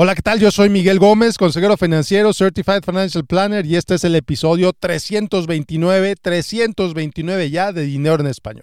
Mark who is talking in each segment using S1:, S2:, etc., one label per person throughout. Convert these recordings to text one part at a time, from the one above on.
S1: Hola, ¿qué tal? Yo soy Miguel Gómez, consejero financiero, Certified Financial Planner, y este es el episodio 329, 329 ya de Dinero en Español.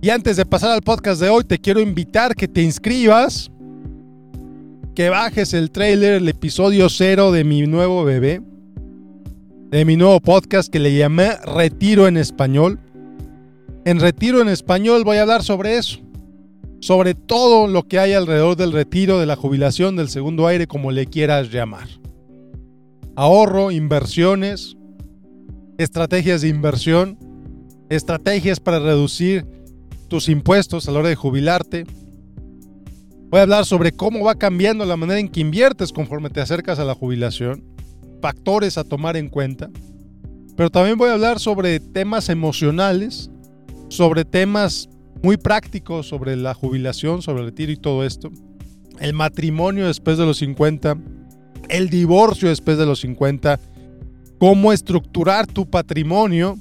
S1: Y antes de pasar al podcast de hoy, te quiero invitar que te inscribas, que bajes el trailer, el episodio cero de mi nuevo bebé, de mi nuevo podcast que le llamé Retiro en Español. En Retiro en Español voy a hablar sobre eso, sobre todo lo que hay alrededor del retiro, de la jubilación, del segundo aire, como le quieras llamar. Ahorro, inversiones, estrategias de inversión, estrategias para reducir tus impuestos a la hora de jubilarte. Voy a hablar sobre cómo va cambiando la manera en que inviertes conforme te acercas a la jubilación, factores a tomar en cuenta, pero también voy a hablar sobre temas emocionales sobre temas muy prácticos, sobre la jubilación, sobre el retiro y todo esto. El matrimonio después de los 50, el divorcio después de los 50, cómo estructurar tu patrimonio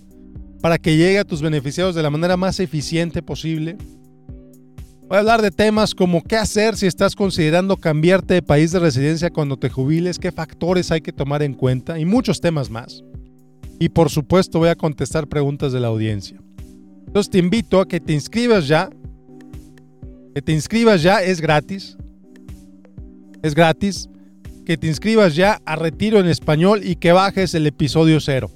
S1: para que llegue a tus beneficiarios de la manera más eficiente posible. Voy a hablar de temas como qué hacer si estás considerando cambiarte de país de residencia cuando te jubiles, qué factores hay que tomar en cuenta y muchos temas más. Y por supuesto voy a contestar preguntas de la audiencia. Entonces te invito a que te inscribas ya. Que te inscribas ya, es gratis. Es gratis. Que te inscribas ya a Retiro en Español y que bajes el episodio cero.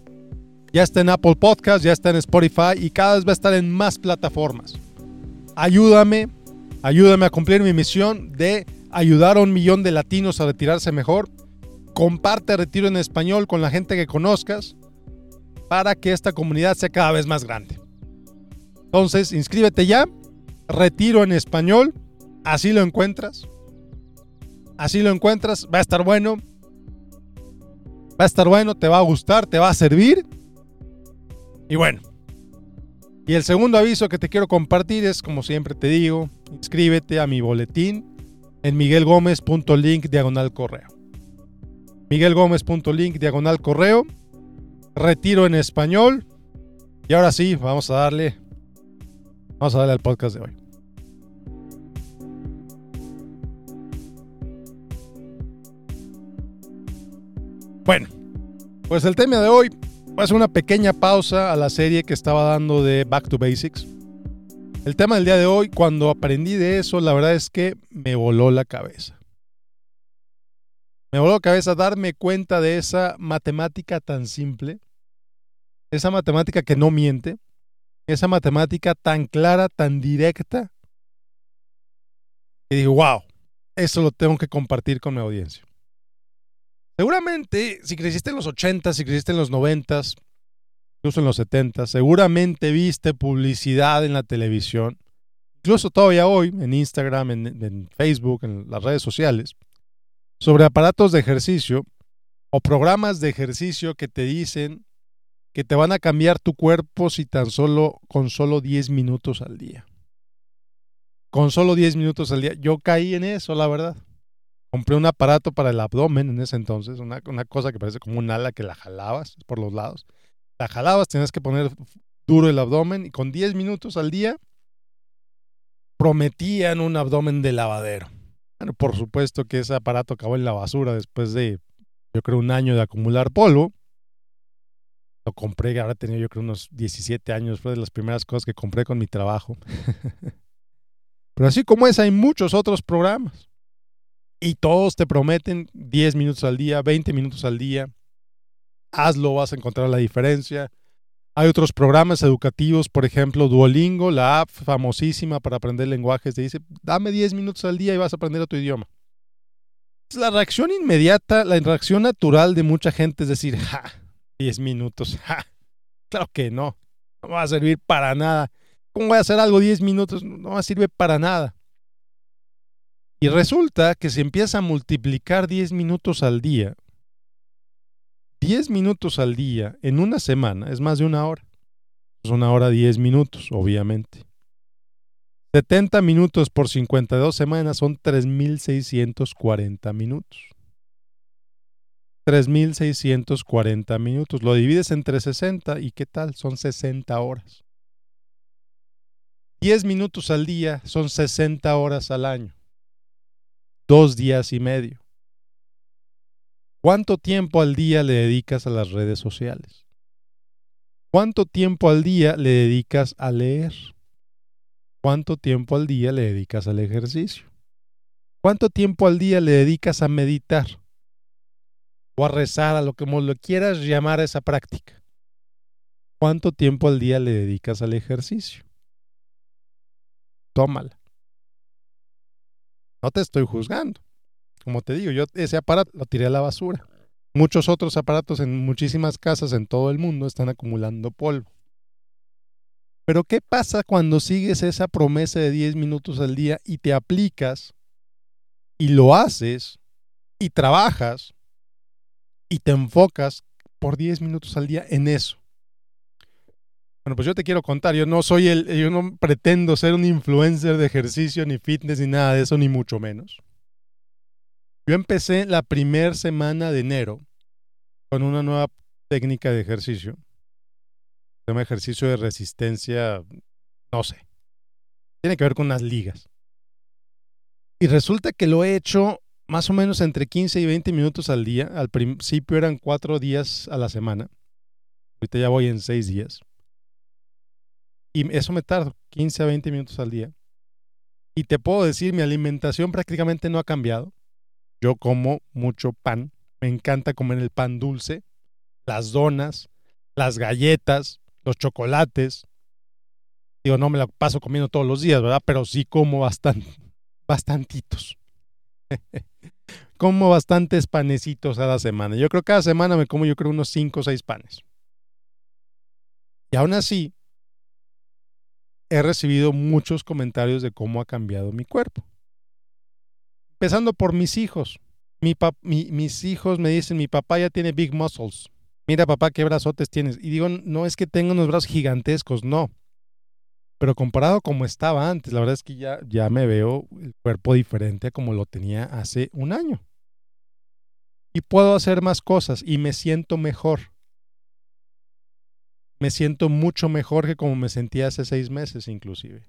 S1: Ya está en Apple Podcast, ya está en Spotify y cada vez va a estar en más plataformas. Ayúdame, ayúdame a cumplir mi misión de ayudar a un millón de latinos a retirarse mejor. Comparte Retiro en Español con la gente que conozcas para que esta comunidad sea cada vez más grande. Entonces, inscríbete ya. Retiro en español. Así lo encuentras. Así lo encuentras. Va a estar bueno. Va a estar bueno, te va a gustar, te va a servir. Y bueno. Y el segundo aviso que te quiero compartir es, como siempre te digo, inscríbete a mi boletín en miguelgomez.link diagonal correo. miguelgomez.link diagonal correo. Retiro en español. Y ahora sí, vamos a darle Vamos a darle al podcast de hoy. Bueno, pues el tema de hoy va a ser una pequeña pausa a la serie que estaba dando de Back to Basics. El tema del día de hoy, cuando aprendí de eso, la verdad es que me voló la cabeza. Me voló la cabeza darme cuenta de esa matemática tan simple, esa matemática que no miente, esa matemática tan clara, tan directa, y digo, wow, eso lo tengo que compartir con mi audiencia. Seguramente, si creciste en los 80, si creciste en los 90, incluso en los 70, seguramente viste publicidad en la televisión, incluso todavía hoy, en Instagram, en, en Facebook, en las redes sociales, sobre aparatos de ejercicio o programas de ejercicio que te dicen que te van a cambiar tu cuerpo si tan solo con solo 10 minutos al día. Con solo 10 minutos al día. Yo caí en eso, la verdad. Compré un aparato para el abdomen en ese entonces, una, una cosa que parece como un ala que la jalabas por los lados. La jalabas, tenías que poner duro el abdomen y con 10 minutos al día prometían un abdomen de lavadero. Bueno, por supuesto que ese aparato acabó en la basura después de, yo creo, un año de acumular polvo. Lo compré, ahora tenía yo creo unos 17 años, fue de las primeras cosas que compré con mi trabajo. Pero así como es, hay muchos otros programas. Y todos te prometen 10 minutos al día, 20 minutos al día. Hazlo, vas a encontrar la diferencia. Hay otros programas educativos, por ejemplo, Duolingo, la app famosísima para aprender lenguajes, te dice, dame 10 minutos al día y vas a aprender otro idioma. La reacción inmediata, la reacción natural de mucha gente es decir, ja, 10 minutos. Claro que no. No va a servir para nada. ¿Cómo voy a hacer algo 10 minutos? No va a servir para nada. Y resulta que se empieza a multiplicar 10 minutos al día. 10 minutos al día en una semana es más de una hora. Es una hora 10 minutos, obviamente. 70 minutos por 52 semanas son 3.640 minutos. 3.640 minutos. Lo divides entre 60 y ¿qué tal? Son 60 horas. 10 minutos al día son 60 horas al año. Dos días y medio. ¿Cuánto tiempo al día le dedicas a las redes sociales? ¿Cuánto tiempo al día le dedicas a leer? ¿Cuánto tiempo al día le dedicas al ejercicio? ¿Cuánto tiempo al día le dedicas a meditar? O a rezar, a lo que lo quieras llamar a esa práctica. ¿Cuánto tiempo al día le dedicas al ejercicio? Tómala. No te estoy juzgando. Como te digo, yo ese aparato lo tiré a la basura. Muchos otros aparatos en muchísimas casas en todo el mundo están acumulando polvo. Pero ¿qué pasa cuando sigues esa promesa de 10 minutos al día y te aplicas y lo haces y trabajas y te enfocas por 10 minutos al día en eso? Bueno, pues yo te quiero contar, yo no soy el, yo no pretendo ser un influencer de ejercicio, ni fitness, ni nada de eso, ni mucho menos. Yo empecé la primera semana de enero con una nueva técnica de ejercicio se llama ejercicio de resistencia, no sé. Tiene que ver con unas ligas. Y resulta que lo he hecho más o menos entre 15 y 20 minutos al día. Al principio eran cuatro días a la semana. Ahorita ya voy en seis días. Y eso me tarda 15 a 20 minutos al día. Y te puedo decir, mi alimentación prácticamente no ha cambiado. Yo como mucho pan. Me encanta comer el pan dulce, las donas, las galletas, los chocolates. Digo, no me la paso comiendo todos los días, ¿verdad? Pero sí como bastante, bastantitos. como bastantes panecitos cada semana. Yo creo que cada semana me como yo creo unos 5 o 6 panes. Y aún así, he recibido muchos comentarios de cómo ha cambiado mi cuerpo. Empezando por mis hijos. mis hijos me dicen, mi papá ya tiene big muscles mira papá, qué brazotes tienes. Y digo, no es que tenga unos brazos gigantescos, no. Pero comparado como estaba antes, la verdad es que ya, ya me veo el cuerpo diferente a como lo tenía hace un año. Y puedo hacer más cosas y me siento mejor. Me siento mucho mejor que como me sentía hace seis meses inclusive.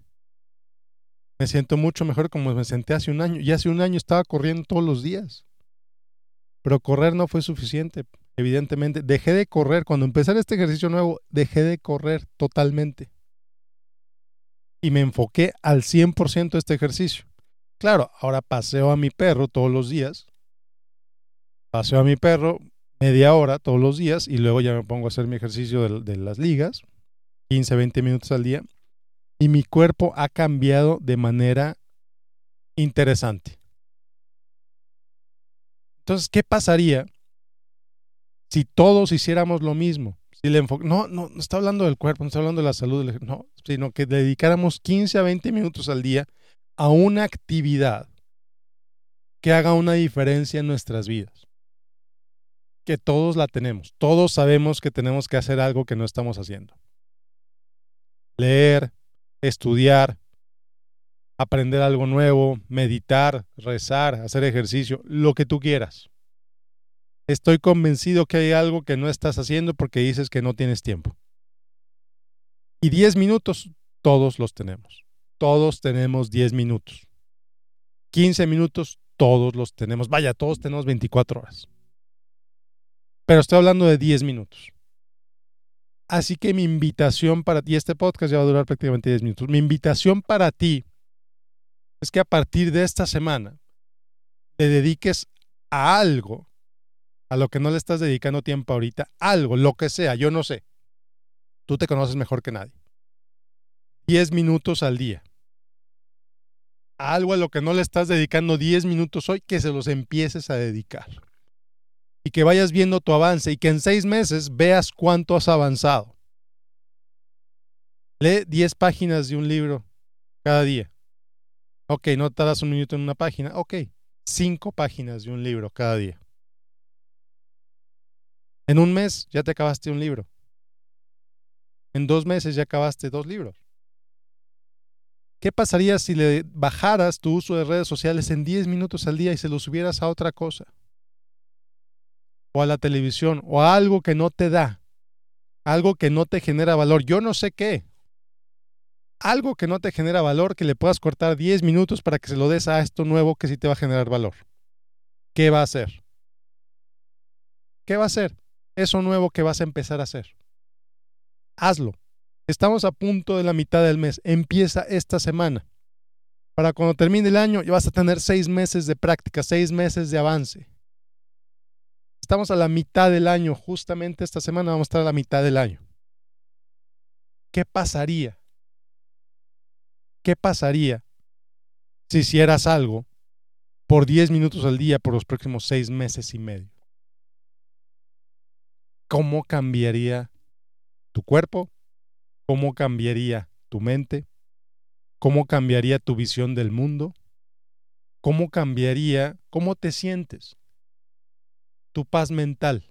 S1: Me siento mucho mejor como me senté hace un año. Y hace un año estaba corriendo todos los días. Pero correr no fue suficiente evidentemente. Dejé de correr. Cuando empecé este ejercicio nuevo, dejé de correr totalmente. Y me enfoqué al 100% este ejercicio. Claro, ahora paseo a mi perro todos los días. Paseo a mi perro media hora todos los días y luego ya me pongo a hacer mi ejercicio de, de las ligas, 15, 20 minutos al día. Y mi cuerpo ha cambiado de manera interesante. Entonces, ¿qué pasaría si todos hiciéramos lo mismo, no, no, no está hablando del cuerpo, no está hablando de la salud, no, sino que dedicáramos 15 a 20 minutos al día a una actividad que haga una diferencia en nuestras vidas. Que todos la tenemos, todos sabemos que tenemos que hacer algo que no estamos haciendo. Leer, estudiar, aprender algo nuevo, meditar, rezar, hacer ejercicio, lo que tú quieras. Estoy convencido que hay algo que no estás haciendo porque dices que no tienes tiempo. Y 10 minutos, todos los tenemos. Todos tenemos 10 minutos. 15 minutos, todos los tenemos. Vaya, todos tenemos 24 horas. Pero estoy hablando de 10 minutos. Así que mi invitación para ti, este podcast ya va a durar prácticamente 10 minutos. Mi invitación para ti es que a partir de esta semana te dediques a algo a lo que no le estás dedicando tiempo ahorita, algo, lo que sea, yo no sé. Tú te conoces mejor que nadie. 10 minutos al día. algo a lo que no le estás dedicando 10 minutos hoy, que se los empieces a dedicar. Y que vayas viendo tu avance y que en seis meses veas cuánto has avanzado. Lee 10 páginas de un libro cada día. Ok, no tardas un minuto en una página. Ok, 5 páginas de un libro cada día. En un mes ya te acabaste un libro. En dos meses ya acabaste dos libros. ¿Qué pasaría si le bajaras tu uso de redes sociales en 10 minutos al día y se lo subieras a otra cosa? O a la televisión, o a algo que no te da, algo que no te genera valor. Yo no sé qué. algo que no te genera valor, que le puedas cortar 10 minutos para que se lo des a esto nuevo que sí te va a generar valor. ¿Qué va a hacer? ¿Qué va a hacer? Eso nuevo que vas a empezar a hacer. Hazlo. Estamos a punto de la mitad del mes. Empieza esta semana. Para cuando termine el año, ya vas a tener seis meses de práctica, seis meses de avance. Estamos a la mitad del año. Justamente esta semana vamos a estar a la mitad del año. ¿Qué pasaría? ¿Qué pasaría si hicieras algo por 10 minutos al día por los próximos seis meses y medio? ¿Cómo cambiaría tu cuerpo? ¿Cómo cambiaría tu mente? ¿Cómo cambiaría tu visión del mundo? ¿Cómo cambiaría cómo te sientes? Tu paz mental,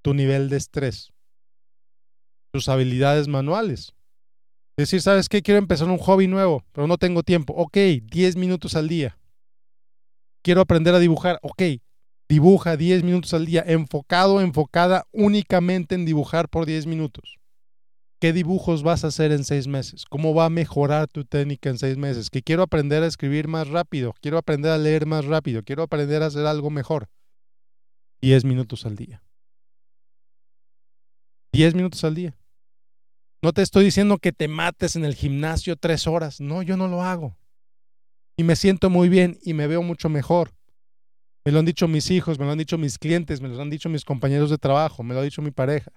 S1: tu nivel de estrés, tus habilidades manuales. Decir, ¿sabes qué? Quiero empezar un hobby nuevo, pero no tengo tiempo. Ok, 10 minutos al día. Quiero aprender a dibujar. Ok, dibuja 10 minutos al día, enfocado, enfocada únicamente en dibujar por 10 minutos. ¿Qué dibujos vas a hacer en seis meses? ¿Cómo va a mejorar tu técnica en seis meses? Que quiero aprender a escribir más rápido, quiero aprender a leer más rápido, quiero aprender a hacer algo mejor. 10 minutos al día. 10 minutos al día. No te estoy diciendo que te mates en el gimnasio tres horas. No, yo no lo hago. Y me siento muy bien y me veo mucho mejor. Me lo han dicho mis hijos, me lo han dicho mis clientes, me lo han dicho mis compañeros de trabajo, me lo ha dicho mi pareja.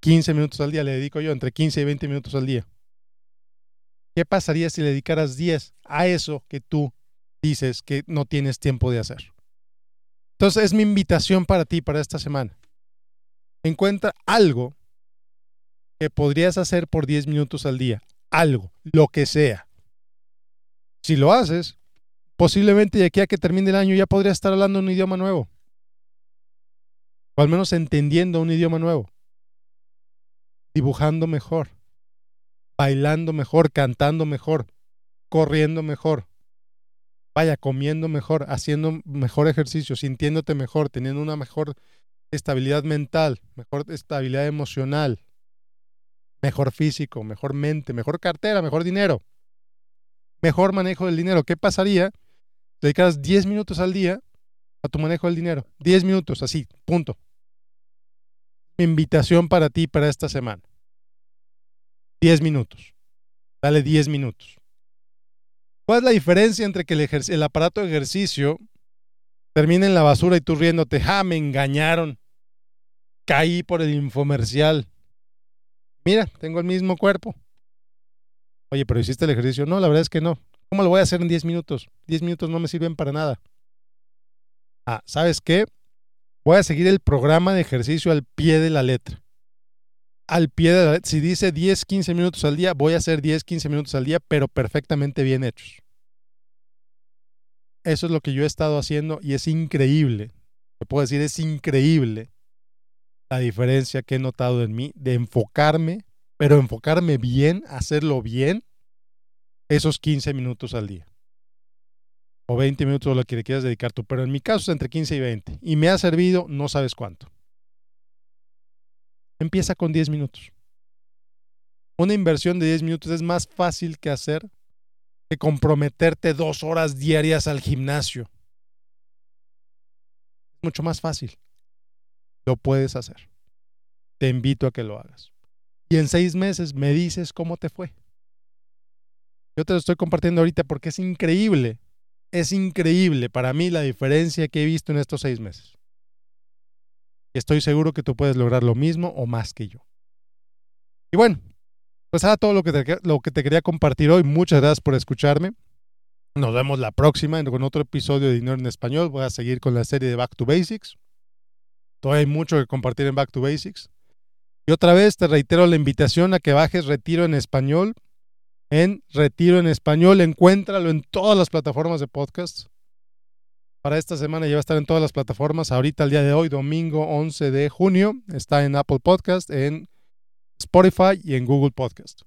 S1: 15 minutos al día le dedico yo, entre 15 y 20 minutos al día. ¿Qué pasaría si le dedicaras 10 a eso que tú dices que no tienes tiempo de hacer? Entonces es mi invitación para ti, para esta semana. Encuentra algo que podrías hacer por 10 minutos al día. Algo, lo que sea. Si lo haces, posiblemente de aquí a que termine el año ya podrías estar hablando un idioma nuevo. O al menos entendiendo un idioma nuevo. Dibujando mejor. Bailando mejor, cantando mejor, corriendo mejor. Vaya, comiendo mejor, haciendo mejor ejercicio, sintiéndote mejor, teniendo una mejor estabilidad mental, mejor estabilidad emocional, mejor físico, mejor mente, mejor cartera, mejor dinero, mejor manejo del dinero. ¿Qué pasaría? Dedicas 10 minutos al día a tu manejo del dinero. 10 minutos, así, punto. Mi invitación para ti para esta semana. 10 minutos. Dale 10 minutos. ¿Cuál es la diferencia entre que el, el aparato de ejercicio termine en la basura y tú riéndote, ja, me engañaron, caí por el infomercial, Mira, tengo el mismo cuerpo. Oye, pero hiciste el ejercicio. No, la verdad es que no. ¿Cómo lo voy a hacer en 10 minutos? 10 minutos no me sirven para nada. Ah, ¿sabes qué? Voy a seguir el programa de ejercicio al pie de la letra. Al pie de la letra. Si dice 10, 15 minutos al día, voy a hacer 10, 15 minutos al día, pero perfectamente bien hechos. Eso es lo que yo he estado haciendo y es increíble. Te puedo decir, es increíble la diferencia que he notado en mí de enfocarme, pero enfocarme bien, hacerlo bien, esos 15 minutos al día. O 20 minutos o lo que le quieras dedicar tú, pero en mi caso es entre 15 y 20. Y me ha servido no sabes cuánto. Empieza con 10 minutos. Una inversión de 10 minutos es más fácil que hacer que comprometerte dos horas diarias al gimnasio. Mucho más fácil. Lo puedes hacer. Te invito a que lo hagas. Y en seis meses me dices cómo te fue. Yo te lo estoy compartiendo ahorita porque es increíble. Es increíble para mí la diferencia que he visto en estos seis meses. Estoy seguro que tú puedes lograr lo mismo o más que yo. Y bueno, pues era todo lo que te, lo que te quería compartir hoy. Muchas gracias por escucharme. Nos vemos la próxima con otro episodio de Dinero en Español. Voy a seguir con la serie de Back to Basics. Todavía hay mucho que compartir en Back to Basics. Y otra vez te reitero la invitación a que bajes Retiro en Español. En Retiro en Español, encuéntralo en todas las plataformas de podcast. Para esta semana ya va a estar en todas las plataformas. Ahorita, el día de hoy, domingo 11 de junio, está en Apple Podcast, en Spotify y en Google Podcast.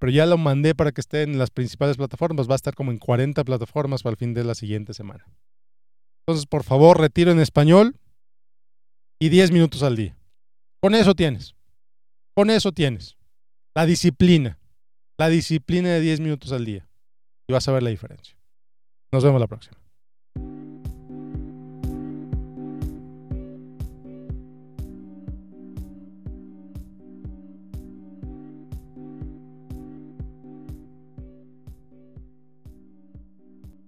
S1: Pero ya lo mandé para que esté en las principales plataformas. Va a estar como en 40 plataformas para el fin de la siguiente semana. Entonces, por favor, retiro en español y 10 minutos al día. Con eso tienes. Con eso tienes. La disciplina. La disciplina de 10 minutos al día. Y vas a ver la diferencia. Nos vemos la próxima.